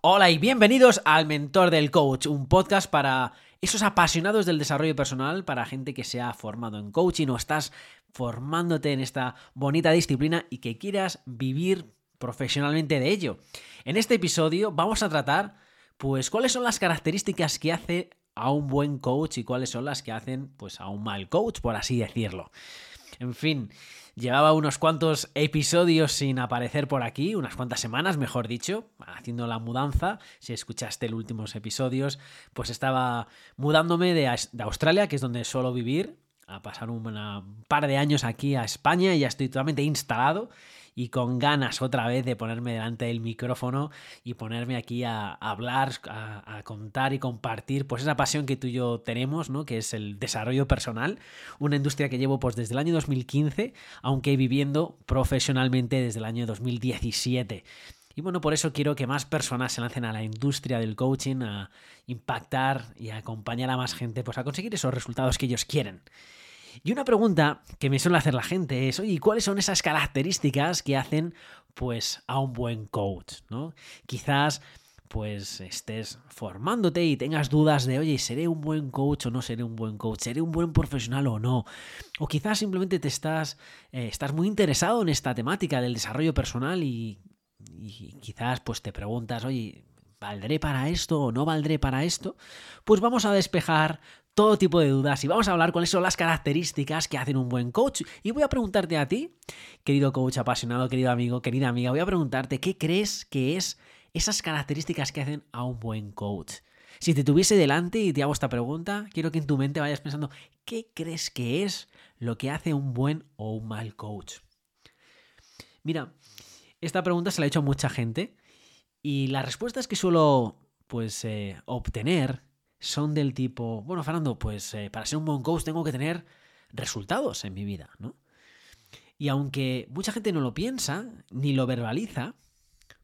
Hola y bienvenidos al Mentor del Coach, un podcast para esos apasionados del desarrollo personal, para gente que se ha formado en coaching o estás formándote en esta bonita disciplina y que quieras vivir profesionalmente de ello. En este episodio vamos a tratar pues cuáles son las características que hace a un buen coach y cuáles son las que hacen pues a un mal coach, por así decirlo. En fin, llevaba unos cuantos episodios sin aparecer por aquí, unas cuantas semanas, mejor dicho, haciendo la mudanza. Si escuchaste los últimos episodios, pues estaba mudándome de, Australia, que es donde suelo vivir, a pasar un par de años aquí a España y ya estoy totalmente instalado y con ganas otra vez de ponerme delante del micrófono y ponerme aquí a, hablar, a, contar y compartir pues esa pasión que tú y yo tenemos, ¿no? que es el desarrollo personal, una industria que llevo pues desde el año 2015, aunque viviendo profesionalmente desde el año 2017. Y bueno, por eso quiero que más personas se lancen a la industria del coaching, a impactar y a acompañar a más gente pues a conseguir esos resultados que ellos quieren. Y una pregunta que me suele hacer la gente es, oye, ¿cuáles son esas características que hacen pues a un buen coach? ¿no? Quizás pues estés formándote y tengas dudas de, oye, ¿seré un buen coach o no seré un buen coach? ¿Seré un buen profesional o no? O quizás simplemente te estás, eh, estás muy interesado en esta temática del desarrollo personal y, y quizás pues te preguntas, oye, ¿valdré para esto o no valdré para esto? Pues vamos a despejar todo tipo de dudas y vamos a hablar cuáles son las características que hacen un buen coach. Y voy a preguntarte a ti, querido coach apasionado, querido amigo, querida amiga, voy a preguntarte qué crees que es esas características que hacen a un buen coach. Si te tuviese delante y te hago esta pregunta, quiero que en tu mente vayas pensando, ¿qué crees que es lo que hace un buen o un mal coach? Mira, esta pregunta se la he hecho a mucha gente y las respuestas que suelo pues eh, obtener son del tipo, bueno, Fernando, pues eh, para ser un buen coach tengo que tener resultados en mi vida, ¿no? Y aunque mucha gente no lo piensa, ni lo verbaliza,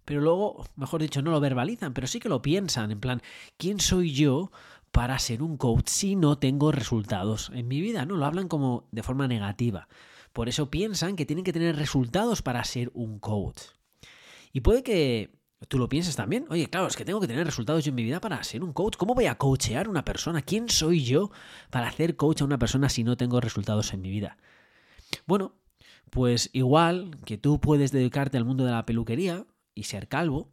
pero luego, mejor dicho, no lo verbalizan, pero sí que lo piensan, en plan, ¿quién soy yo para ser un coach si no tengo resultados en mi vida? No, lo hablan como de forma negativa. Por eso piensan que tienen que tener resultados para ser un coach. Y puede que Tú lo piensas también. Oye, claro, es que tengo que tener resultados yo en mi vida para ser un coach. ¿Cómo voy a coachear a una persona? ¿Quién soy yo para hacer coach a una persona si no tengo resultados en mi vida? Bueno, pues igual que tú puedes dedicarte al mundo de la peluquería y ser calvo,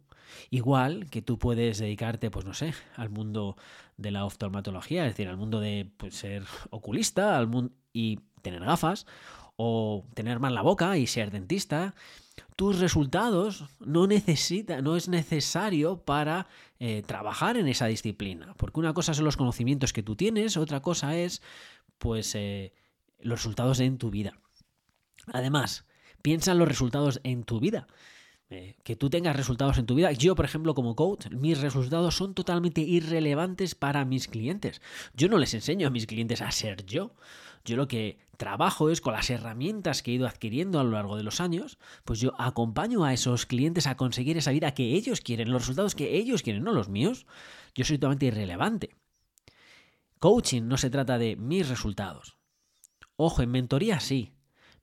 igual que tú puedes dedicarte, pues no sé, al mundo de la oftalmatología, es decir, al mundo de pues, ser oculista al mundo, y tener gafas, o tener mal la boca y ser dentista, tus resultados no necesita, no es necesario para eh, trabajar en esa disciplina. Porque una cosa son los conocimientos que tú tienes, otra cosa es, pues, eh, los resultados en tu vida. Además, piensa en los resultados en tu vida. Eh, que tú tengas resultados en tu vida. Yo, por ejemplo, como coach, mis resultados son totalmente irrelevantes para mis clientes. Yo no les enseño a mis clientes a ser yo. Yo lo que trabajo es con las herramientas que he ido adquiriendo a lo largo de los años, pues yo acompaño a esos clientes a conseguir esa vida que ellos quieren, los resultados que ellos quieren, no los míos. Yo soy totalmente irrelevante. Coaching no se trata de mis resultados. Ojo, en mentoría sí.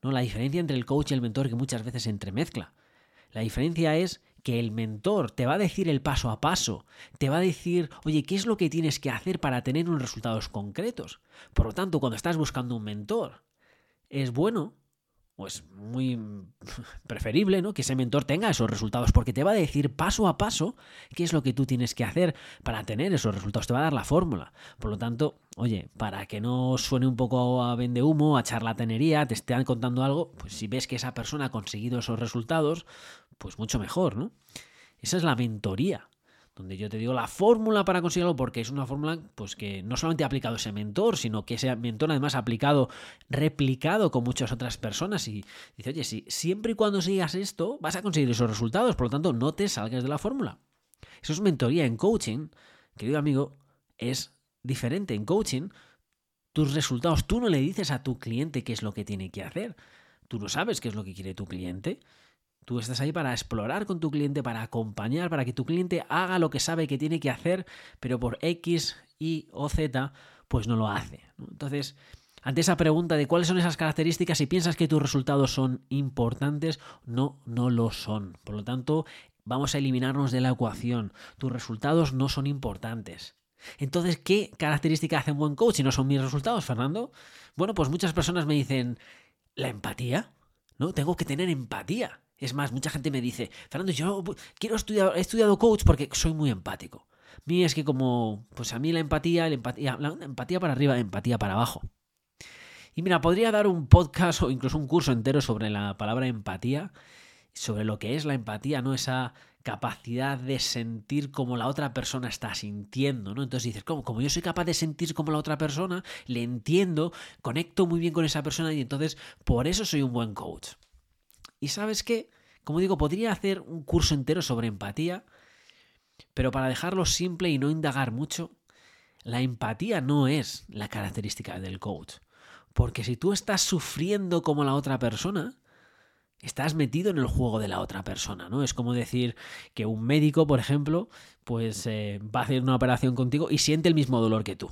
No, la diferencia entre el coach y el mentor que muchas veces se entremezcla. La diferencia es que el mentor te va a decir el paso a paso, te va a decir, oye, ¿qué es lo que tienes que hacer para tener unos resultados concretos? Por lo tanto, cuando estás buscando un mentor, es bueno o es muy preferible ¿no? que ese mentor tenga esos resultados porque te va a decir paso a paso qué es lo que tú tienes que hacer para tener esos resultados, te va a dar la fórmula. Por lo tanto, oye, para que no suene un poco a vende humo, a charlatanería, te estén contando algo, pues si ves que esa persona ha conseguido esos resultados, pues mucho mejor, ¿no? Esa es la mentoría, donde yo te digo la fórmula para conseguirlo, porque es una fórmula pues que no solamente ha aplicado ese mentor, sino que ese mentor además ha aplicado, replicado con muchas otras personas y dice, oye, si siempre y cuando sigas esto, vas a conseguir esos resultados, por lo tanto, no te salgas de la fórmula. Eso es mentoría en coaching, querido amigo, es diferente. En coaching, tus resultados, tú no le dices a tu cliente qué es lo que tiene que hacer. Tú no sabes qué es lo que quiere tu cliente. Tú estás ahí para explorar con tu cliente, para acompañar, para que tu cliente haga lo que sabe que tiene que hacer, pero por X, Y o Z, pues no lo hace. Entonces, ante esa pregunta de cuáles son esas características, si piensas que tus resultados son importantes, no, no lo son. Por lo tanto, vamos a eliminarnos de la ecuación, tus resultados no son importantes. Entonces, ¿qué característica hace un buen coach y no son mis resultados, Fernando? Bueno, pues muchas personas me dicen, la empatía, ¿no? Tengo que tener empatía. Es más, mucha gente me dice, Fernando, yo quiero estudiar, he estudiado coach porque soy muy empático. Mí es que como, pues a mí la empatía, la empatía, la empatía para arriba, empatía para abajo. Y mira, podría dar un podcast o incluso un curso entero sobre la palabra empatía, sobre lo que es la empatía, ¿no? Esa capacidad de sentir como la otra persona está sintiendo, ¿no? Entonces dices, ¿cómo? Como yo soy capaz de sentir como la otra persona, le entiendo, conecto muy bien con esa persona y entonces por eso soy un buen coach. Y sabes qué? Como digo, podría hacer un curso entero sobre empatía, pero para dejarlo simple y no indagar mucho, la empatía no es la característica del coach. Porque si tú estás sufriendo como la otra persona, estás metido en el juego de la otra persona, ¿no? Es como decir que un médico, por ejemplo, pues eh, va a hacer una operación contigo y siente el mismo dolor que tú.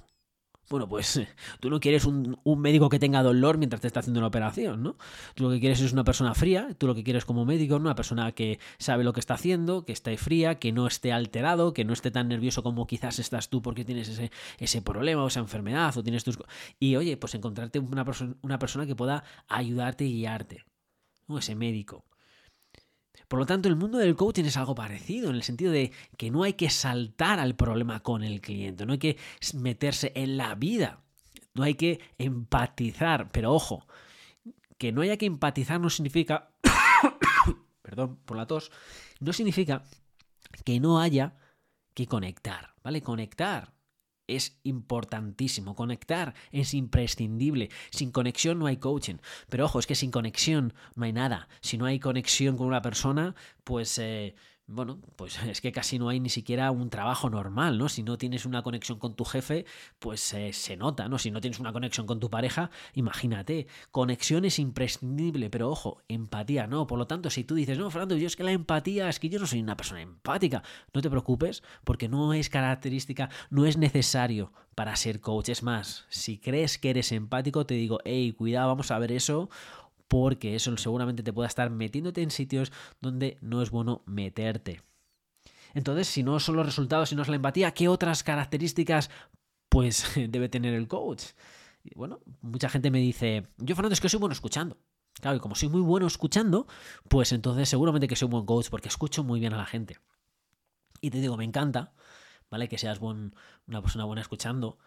Bueno, pues tú no quieres un, médico que tenga dolor mientras te está haciendo una operación, ¿no? Tú lo que quieres es una persona fría, tú lo que quieres como médico, una persona que sabe lo que está haciendo, que esté fría, que no esté alterado, que no esté tan nervioso como quizás estás tú porque tienes ese, ese problema o esa enfermedad o tienes tus... Y oye, pues encontrarte una, una persona que pueda ayudarte y guiarte, ¿no? Ese médico. Por lo tanto, el mundo del coaching es algo parecido, en el sentido de que no hay que saltar al problema con el cliente, no hay que meterse en la vida, no hay que empatizar, pero ojo, que no haya que empatizar no significa, perdón por la tos, no significa que no haya que conectar, ¿vale? Conectar es importantísimo. Conectar es imprescindible. Sin conexión no hay coaching. Pero ojo, es que sin conexión no hay nada. Si no hay conexión con una persona, pues eh, bueno, pues es que casi no hay ni siquiera un trabajo normal, ¿no? Si no tienes una conexión con tu jefe, pues eh, se nota, ¿no? Si no tienes una conexión con tu pareja, imagínate, conexión es imprescindible, pero ojo, empatía, ¿no? Por lo tanto, si tú dices, no, Fernando, yo es que la empatía, es que yo no soy una persona empática, no te preocupes, porque no es característica, no es necesario para ser coach. Es más, si crees que eres empático, te digo, hey, cuidado, vamos a ver eso, porque eso seguramente te pueda estar metiéndote en sitios donde no es bueno meterte. Entonces, si no son los resultados, si no es la empatía, ¿qué otras características pues debe tener el coach? bueno, mucha gente me dice, yo Fernando es que soy bueno escuchando. Claro, y como soy muy bueno escuchando, pues entonces seguramente que soy un buen coach porque escucho muy bien a la gente. Y te digo, me encanta, ¿vale? Que seas una persona buena escuchando.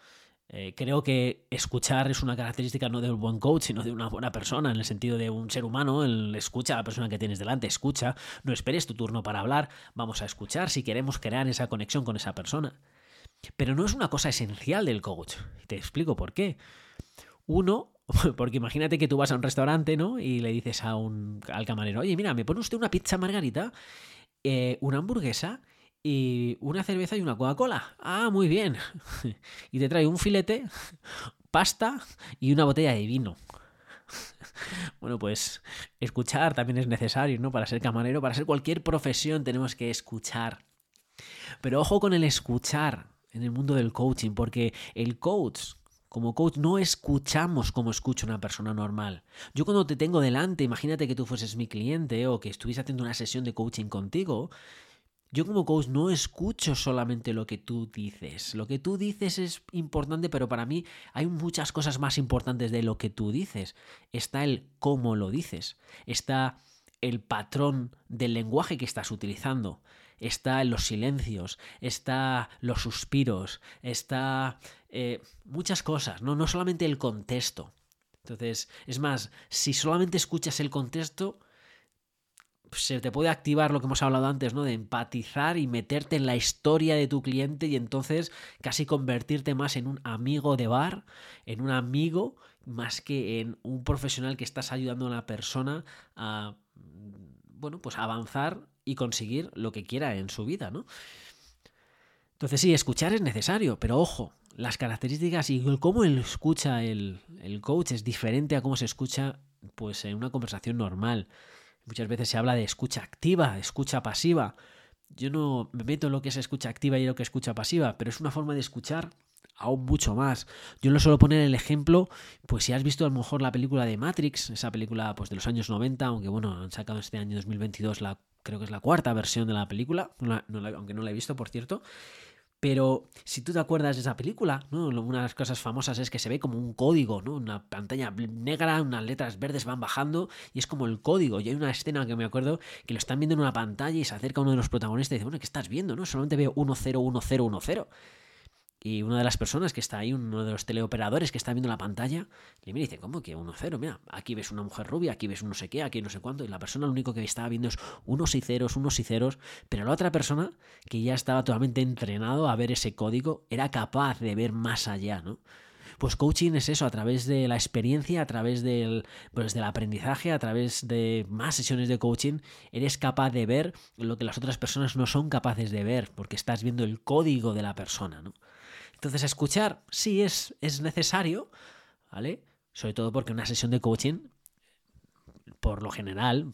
Eh, creo que escuchar es una característica no de un buen coach, sino de una buena persona, en el sentido de un ser humano, el escucha a la persona que tienes delante, escucha, no esperes tu turno para hablar, vamos a escuchar si queremos crear esa conexión con esa persona. Pero no es una cosa esencial del coach. Te explico por qué. Uno, porque imagínate que tú vas a un restaurante, ¿no? Y le dices a un, al camarero, oye, mira, ¿me pone usted una pizza margarita? Eh, una hamburguesa y una cerveza y una Coca-Cola. Ah, muy bien. y te trae un filete, pasta y una botella de vino. bueno, pues escuchar también es necesario, ¿no? Para ser camarero, para ser cualquier profesión tenemos que escuchar. Pero ojo con el escuchar en el mundo del coaching, porque el coach como coach no escuchamos como escucha una persona normal. Yo cuando te tengo delante, imagínate que tú fueses mi cliente o que estuviese haciendo una sesión de coaching contigo, yo como coach no escucho solamente lo que tú dices. Lo que tú dices es importante, pero para mí hay muchas cosas más importantes de lo que tú dices. Está el cómo lo dices. Está el patrón del lenguaje que estás utilizando. Está los silencios, está los suspiros, está eh, muchas cosas, ¿no? no solamente el contexto. Entonces, es más, si solamente escuchas el contexto, se te puede activar lo que hemos hablado antes, ¿no? De empatizar y meterte en la historia de tu cliente y entonces casi convertirte más en un amigo de bar, en un amigo, más que en un profesional que estás ayudando a la persona a, bueno, pues avanzar y conseguir lo que quiera en su vida, ¿no? Entonces sí, escuchar es necesario, pero ojo, las características y cómo él escucha el, el coach es diferente a cómo se escucha pues en una conversación normal. Muchas veces se habla de escucha activa, escucha pasiva. Yo no me meto en lo que es escucha activa y lo que es escucha pasiva, pero es una forma de escuchar aún mucho más. Yo lo suelo poner el ejemplo, pues si has visto a lo mejor la película de Matrix, esa película pues de los años 90, aunque bueno, han sacado este año 2022 la creo que es la cuarta versión de la película, aunque no la he visto, por cierto. Pero si tú te acuerdas de esa película, ¿no? una de las cosas famosas es que se ve como un código, ¿no? Una pantalla negra, unas letras verdes van bajando y es como el código. Y hay una escena que me acuerdo que lo están viendo en una pantalla y se acerca uno de los protagonistas y dice, bueno, ¿qué estás viendo? ¿no? Solamente veo 101010. Y una de las personas que está ahí, uno de los teleoperadores que está viendo la pantalla, le dice, ¿cómo que 1-0? Mira, aquí ves una mujer rubia, aquí ves un no sé qué, aquí no sé cuánto. Y la persona lo único que estaba viendo es unos y ceros, unos y ceros. Pero la otra persona, que ya estaba totalmente entrenado a ver ese código, era capaz de ver más allá, ¿no? Pues coaching es eso, a través de la experiencia, a través del, pues del aprendizaje, a través de más sesiones de coaching, eres capaz de ver lo que las otras personas no son capaces de ver, porque estás viendo el código de la persona, ¿no? Entonces, escuchar sí es, es necesario, ¿vale? Sobre todo porque una sesión de coaching, por lo general,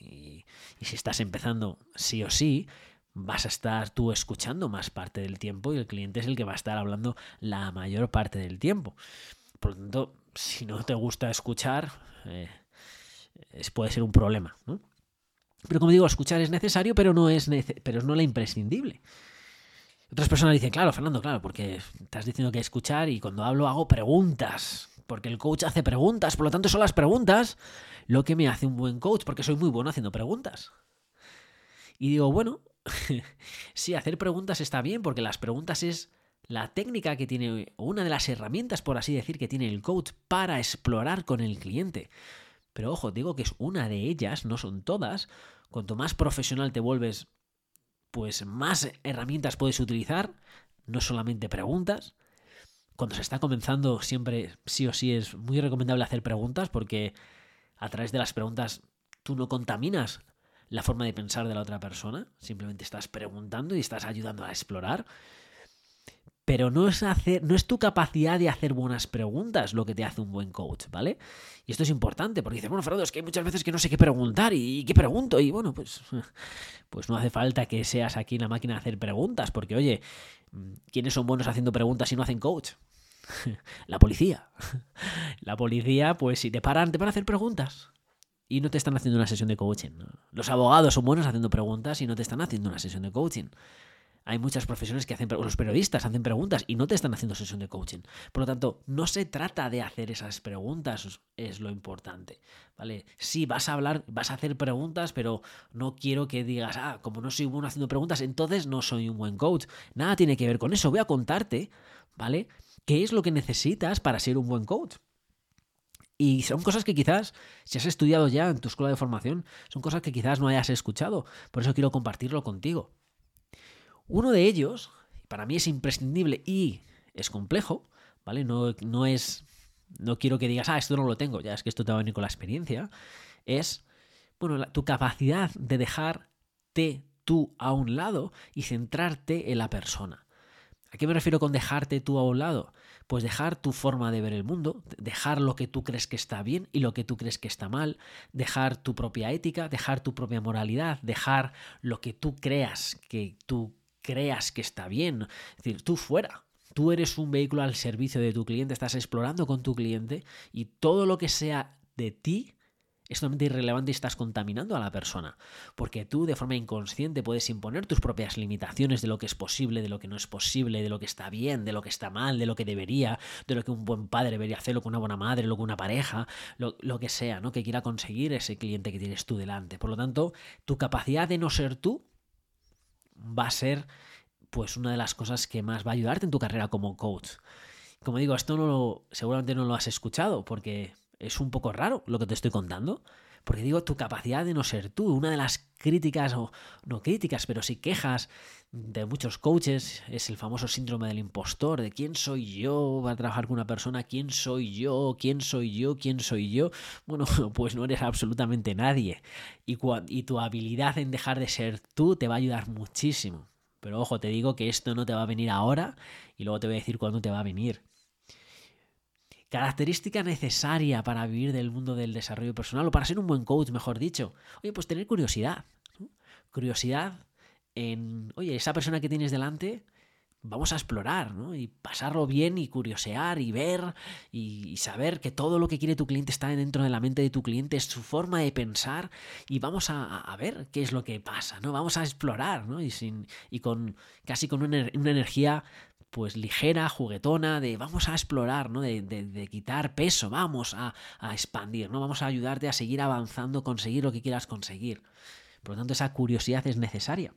y, si estás empezando sí o sí, vas a estar tú escuchando más parte del tiempo y el cliente es el que va a estar hablando la mayor parte del tiempo. Por lo tanto, si no te gusta escuchar, eh, puede ser un problema. ¿no? Pero como digo, escuchar es necesario, pero no es, pero no la imprescindible. Otras personas dicen, claro, Fernando, claro, porque estás diciendo que escuchar y cuando hablo hago preguntas, porque el coach hace preguntas, por lo tanto son las preguntas lo que me hace un buen coach, porque soy muy bueno haciendo preguntas. Y digo, bueno, sí, hacer preguntas está bien, porque las preguntas es la técnica que tiene, o una de las herramientas, por así decir, que tiene el coach para explorar con el cliente. Pero ojo, digo que es una de ellas, no son todas. Cuanto más profesional te vuelves pues más herramientas puedes utilizar, no solamente preguntas. Cuando se está comenzando, siempre sí o sí es muy recomendable hacer preguntas porque a través de las preguntas tú no contaminas la forma de pensar de la otra persona, simplemente estás preguntando y estás ayudando a explorar pero no es, hacer, no es tu capacidad de hacer buenas preguntas lo que te hace un buen coach, ¿vale? Y esto es importante, porque dices, bueno, Fernando, es que hay muchas veces que no sé qué preguntar y, qué pregunto, y bueno, pues, pues no hace falta que seas aquí en la máquina de hacer preguntas, porque oye, ¿quiénes son buenos haciendo preguntas y no hacen coach? La policía. La policía, pues si te paran, te van a hacer preguntas. Y no te están haciendo una sesión de coaching. Los abogados son buenos haciendo preguntas y no te están haciendo una sesión de coaching hay muchas profesiones que hacen, los periodistas hacen preguntas y no te están haciendo sesión de coaching. Por lo tanto, no se trata de hacer esas preguntas, es lo importante, ¿vale? Sí, vas a hablar, vas a hacer preguntas, pero no quiero que digas, ah, como no soy bueno haciendo preguntas, entonces no soy un buen coach. Nada tiene que ver con eso. Voy a contarte, ¿vale? ¿Qué es lo que necesitas para ser un buen coach? Y son cosas que quizás, si has estudiado ya en tu escuela de formación, son cosas que quizás no hayas escuchado. Por eso quiero compartirlo contigo. Uno de ellos, para mí es imprescindible y es complejo, ¿vale? No, no es. No quiero que digas, ah, esto no lo tengo, ya es que esto te va a venir con la experiencia. Es, bueno, tu capacidad de dejarte tú a un lado y centrarte en la persona. ¿A qué me refiero con dejarte tú a un lado? Pues dejar tu forma de ver el mundo, dejar lo que tú crees que está bien y lo que tú crees que está mal, dejar tu propia ética, dejar tu propia moralidad, dejar lo que tú creas que tú creas que está bien. Es decir, tú fuera. Tú eres un vehículo al servicio de tu cliente, estás explorando con tu cliente y todo lo que sea de ti es totalmente irrelevante y estás contaminando a la persona. Porque tú de forma inconsciente puedes imponer tus propias limitaciones de lo que es posible, de lo que no es posible, de lo que está bien, de lo que está mal, de lo que debería, de lo que un buen padre debería hacerlo con una buena madre, lo que una pareja, lo, lo que sea, ¿no? Que quiera conseguir ese cliente que tienes tú delante. Por lo tanto, tu capacidad de no ser tú va a ser pues una de las cosas que más va a ayudarte en tu carrera como coach. Como digo, esto no lo, seguramente no lo has escuchado porque es un poco raro lo que te estoy contando. Porque digo, tu capacidad de no ser tú, una de las críticas, o no críticas, pero sí quejas de muchos coaches, es el famoso síndrome del impostor, de quién soy yo para trabajar con una persona, quién soy yo, quién soy yo, quién soy yo. Bueno, pues no eres absolutamente nadie. Y, y tu habilidad en dejar de ser tú te va a ayudar muchísimo. Pero ojo, te digo que esto no te va a venir ahora y luego te voy a decir cuándo te va a venir. Característica necesaria para vivir del mundo del desarrollo personal o para ser un buen coach, mejor dicho. Oye, pues tener curiosidad. Curiosidad en, oye, esa persona que tienes delante, vamos a explorar, ¿no? Y pasarlo bien y curiosear y ver y, saber que todo lo que quiere tu cliente está dentro de la mente de tu cliente, es su forma de pensar y vamos a, ver qué es lo que pasa, ¿no? Vamos a explorar, ¿no? Y, sin, y con casi con una, energía pues ligera, juguetona, de vamos a explorar, ¿no? De, de, quitar peso, vamos a, a expandir, ¿no? Vamos a ayudarte a seguir avanzando, conseguir lo que quieras conseguir. Por lo tanto, esa curiosidad es necesaria.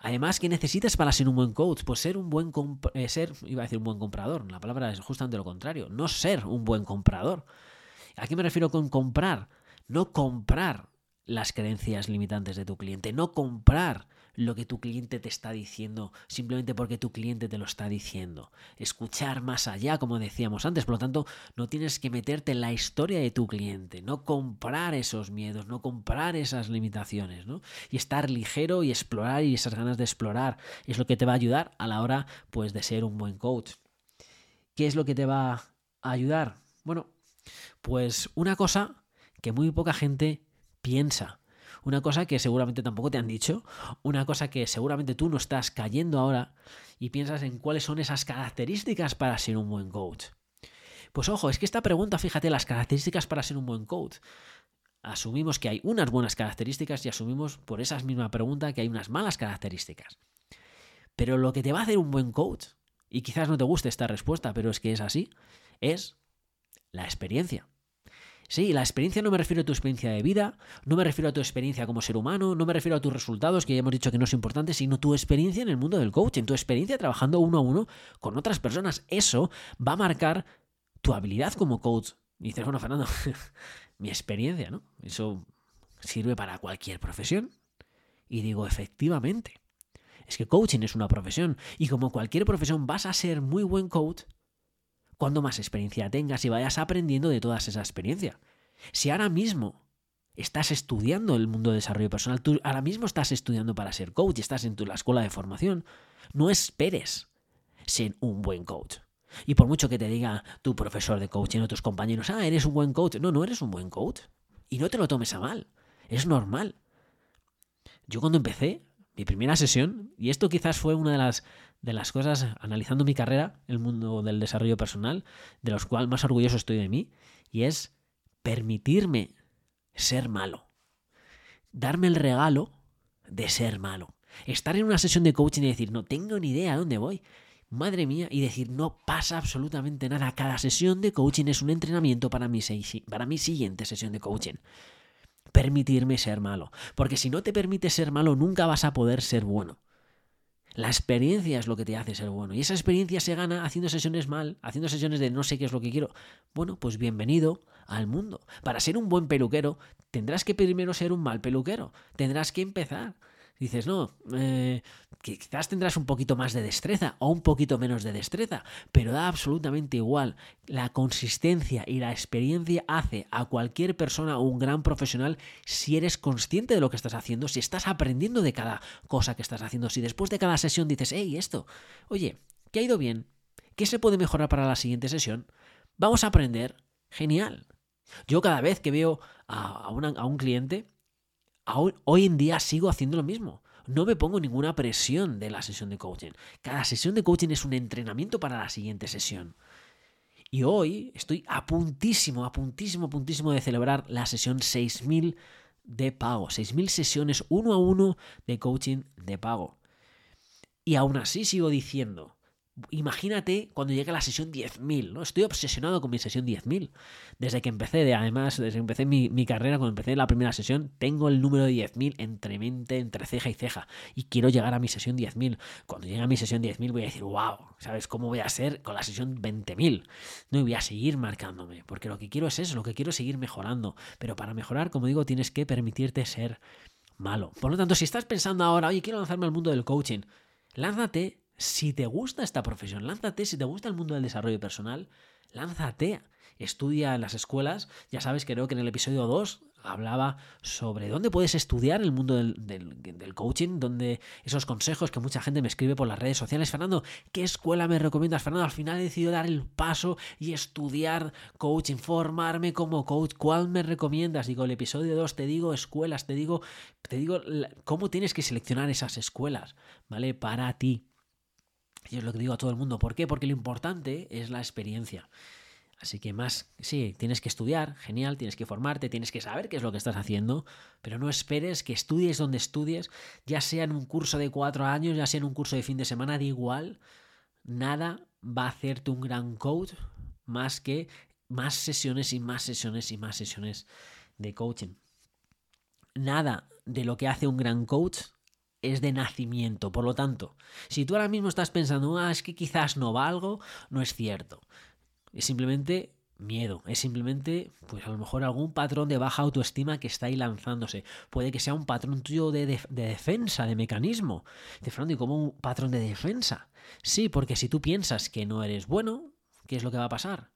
Además, ¿qué necesitas para ser un buen coach? Pues ser un buen eh, ser, iba a decir un buen comprador, la palabra es justamente lo contrario, no ser un buen comprador. ¿A qué me refiero con comprar? No comprar las creencias limitantes de tu cliente, no comprar lo que tu cliente te está diciendo simplemente porque tu cliente te lo está diciendo. Escuchar más allá, como decíamos antes. Por lo tanto, no tienes que meterte en la historia de tu cliente, no comprar esos miedos, no comprar esas limitaciones, ¿no? Y estar ligero y explorar y esas ganas de explorar es lo que te va a ayudar a la hora pues de ser un buen coach. ¿Qué es lo que te va a ayudar? Bueno, pues una cosa que muy poca gente piensa una cosa que seguramente tampoco te han dicho, una cosa que seguramente tú no estás cayendo ahora y piensas en cuáles son esas características para ser un buen coach. Pues ojo, es que esta pregunta, fíjate, las características para ser un buen coach. Asumimos que hay unas buenas características y asumimos por esa misma pregunta que hay unas malas características. Pero lo que te va a hacer un buen coach, y quizás no te guste esta respuesta, pero es que es así, es la experiencia. Sí, la experiencia no me refiero a tu experiencia de vida, no me refiero a tu experiencia como ser humano, no me refiero a tus resultados, que ya hemos dicho que no es importante, sino tu experiencia en el mundo del coaching, tu experiencia trabajando uno a uno con otras personas. Eso va a marcar tu habilidad como coach. Y dices, bueno, Fernando, mi experiencia, ¿no? Eso sirve para cualquier profesión. Y digo, efectivamente. Es que coaching es una profesión. Y como cualquier profesión vas a ser muy buen coach cuando más experiencia tengas y vayas aprendiendo de toda esa experiencia. Si ahora mismo estás estudiando el mundo de desarrollo personal, tú ahora mismo estás estudiando para ser coach, estás en tu, la escuela de formación, no esperes ser un buen coach. Y por mucho que te diga tu profesor de coaching o tus compañeros, ah, eres un buen coach, no, no eres un buen coach. Y no te lo tomes a mal, es normal. Yo cuando empecé mi primera sesión, y esto quizás fue una de las de las cosas, analizando mi carrera, el mundo del desarrollo personal, de los cuales más orgulloso estoy de mí, y es permitirme ser malo. Darme el regalo de ser malo. Estar en una sesión de coaching y decir, no tengo ni idea a dónde voy. Madre mía, y decir, no pasa absolutamente nada. Cada sesión de coaching es un entrenamiento para mi, para mi siguiente sesión de coaching. Permitirme ser malo. Porque si no te permites ser malo, nunca vas a poder ser bueno. La experiencia es lo que te hace ser bueno. Y esa experiencia se gana haciendo sesiones mal, haciendo sesiones de no sé qué es lo que quiero. Bueno, pues bienvenido al mundo. Para ser un buen peluquero, tendrás que primero ser un mal peluquero. Tendrás que empezar dices, no, eh, quizás tendrás un poquito más de destreza o un poquito menos de destreza, pero da absolutamente igual. La consistencia y la experiencia hace a cualquier persona un gran profesional si eres consciente de lo que estás haciendo, si estás aprendiendo de cada cosa que estás haciendo, si después de cada sesión dices, hey, esto, oye, ¿qué ha ido bien? ¿Qué se puede mejorar para la siguiente sesión? Vamos a aprender. Genial. Yo cada vez que veo a, a un cliente, hoy en día sigo haciendo lo mismo. No me pongo ninguna presión de la sesión de coaching. Cada sesión de coaching es un entrenamiento para la siguiente sesión. Y hoy estoy a puntísimo, a puntísimo, a puntísimo de celebrar la sesión 6000 de pago. 6000 sesiones uno a uno de coaching de pago. Y aún así sigo diciendo, Imagínate cuando llegue la sesión 10.000, ¿no? Estoy obsesionado con mi sesión 10.000. Desde que empecé, de, además, desde que empecé mi, carrera, cuando empecé la primera sesión, tengo el número de 10.000 entre mente, entre ceja y ceja. Y quiero llegar a mi sesión 10.000. Cuando llegue a mi sesión 10.000 voy a decir, wow, ¿sabes cómo voy a ser con la sesión 20.000? No, y voy a seguir marcándome, porque lo que quiero es eso, lo que quiero es seguir mejorando. Pero para mejorar, como digo, tienes que permitirte ser malo. Por lo tanto, si estás pensando ahora, oye, quiero lanzarme al mundo del coaching, lánzate si te gusta esta profesión, lánzate. Si te gusta el mundo del desarrollo personal, lánzate. Estudia en las escuelas. Ya sabes, creo que en el episodio 2 hablaba sobre dónde puedes estudiar el mundo del, coaching, donde esos consejos que mucha gente me escribe por las redes sociales. Fernando, ¿qué escuela me recomiendas? Fernando, al final he decidido dar el paso y estudiar coaching, formarme como coach. ¿Cuál me recomiendas? Digo, el episodio 2 te digo escuelas, te digo, te digo cómo tienes que seleccionar esas escuelas, ¿vale? Para ti. Y es lo que digo a todo el mundo. ¿Por qué? Porque lo importante es la experiencia. Así que más, sí, tienes que estudiar, genial, tienes que formarte, tienes que saber qué es lo que estás haciendo, pero no esperes que estudies donde estudies, ya sea en un curso de cuatro años, ya sea en un curso de fin de semana, da igual, nada va a hacerte un gran coach más que más sesiones y más sesiones y más sesiones de coaching. Nada de lo que hace un gran coach es de nacimiento. Por lo tanto, si tú ahora mismo estás pensando, ah, es que quizás no valgo, no es cierto. Es simplemente miedo, es simplemente, pues a lo mejor algún patrón de baja autoestima que está ahí lanzándose. Puede que sea un patrón tuyo de, defensa, de mecanismo. De Fernando, ¿y cómo un patrón de defensa? Sí, porque si tú piensas que no eres bueno, ¿qué es lo que va a pasar?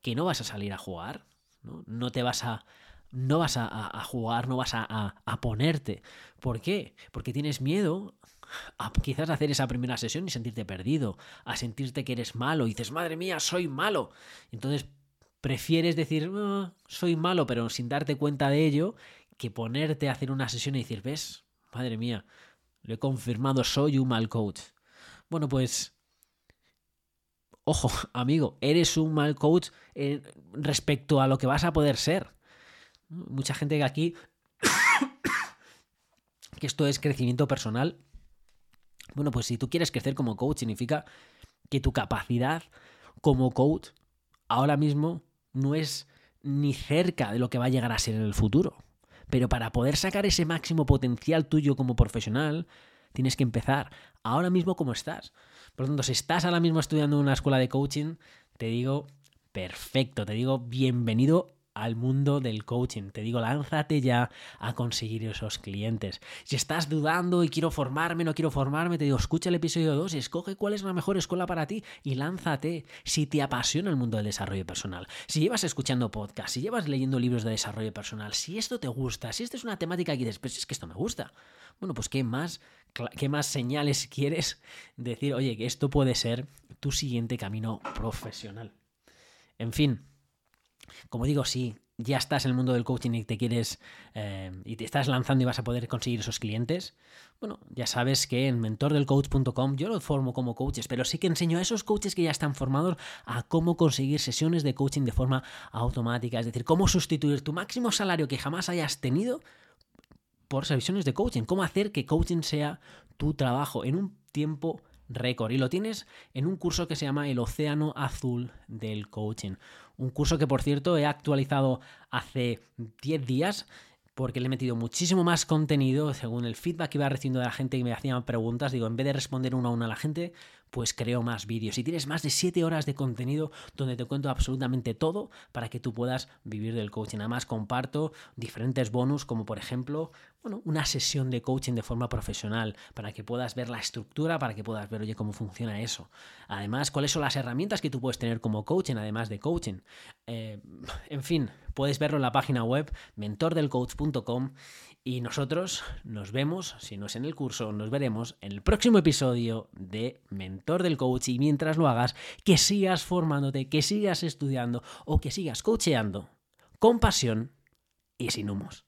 Que no vas a salir a jugar, no, no te vas a no vas a, jugar, no vas a, ponerte. ¿Por qué? Porque tienes miedo a quizás hacer esa primera sesión y sentirte perdido, a sentirte que eres malo y dices, madre mía, soy malo. Entonces prefieres decir, ah, soy malo, pero sin darte cuenta de ello, que ponerte a hacer una sesión y decir, ves, madre mía, lo he confirmado, soy un mal coach. Bueno, pues ojo, amigo, eres un mal coach respecto a lo que vas a poder ser. Mucha gente que aquí, que esto es crecimiento personal. Bueno, pues si tú quieres crecer como coach, significa que tu capacidad como coach ahora mismo no es ni cerca de lo que va a llegar a ser en el futuro. Pero para poder sacar ese máximo potencial tuyo como profesional, tienes que empezar ahora mismo como estás. Por lo tanto, si estás ahora mismo estudiando en una escuela de coaching, te digo, perfecto, te digo, bienvenido al mundo del coaching. Te digo, lánzate ya a conseguir esos clientes. Si estás dudando y quiero formarme, no quiero formarme, te digo, escucha el episodio 2 y escoge cuál es la mejor escuela para ti y lánzate si te apasiona el mundo del desarrollo personal. Si llevas escuchando podcast, si llevas leyendo libros de desarrollo personal, si esto te gusta, si esta es una temática que dices, pues es que esto me gusta. Bueno, pues ¿qué más, qué más señales quieres decir, oye, que esto puede ser tu siguiente camino profesional? En fin, como digo, si ya estás en el mundo del coaching y te quieres eh, y te estás lanzando y vas a poder conseguir esos clientes, bueno, ya sabes que en mentordelcoach.com yo lo formo como coaches, pero sí que enseño a esos coaches que ya están formados a cómo conseguir sesiones de coaching de forma automática, es decir, cómo sustituir tu máximo salario que jamás hayas tenido por sesiones de coaching, cómo hacer que coaching sea tu trabajo en un tiempo récord. Y lo tienes en un curso que se llama El Océano Azul del Coaching. Un curso que, por cierto, he actualizado hace 10 días porque le he metido muchísimo más contenido según el feedback que iba recibiendo de la gente que me hacían preguntas. Digo, en vez de responder uno a uno a la gente, pues creo más vídeos. Y tienes más de 7 horas de contenido donde te cuento absolutamente todo para que tú puedas vivir del coaching. Además, comparto diferentes bonus, como por ejemplo, bueno, una sesión de coaching de forma profesional, para que puedas ver la estructura, para que puedas ver, oye, cómo funciona eso. Además, cuáles son las herramientas que tú puedes tener como coaching, además de coaching. Eh, en fin, puedes verlo en la página web mentordelcoach.com y nosotros nos vemos, si no es en el curso, nos veremos en el próximo episodio de Mentor del Coach. Y mientras lo hagas, que sigas formándote, que sigas estudiando o que sigas coacheando con pasión y sin humos.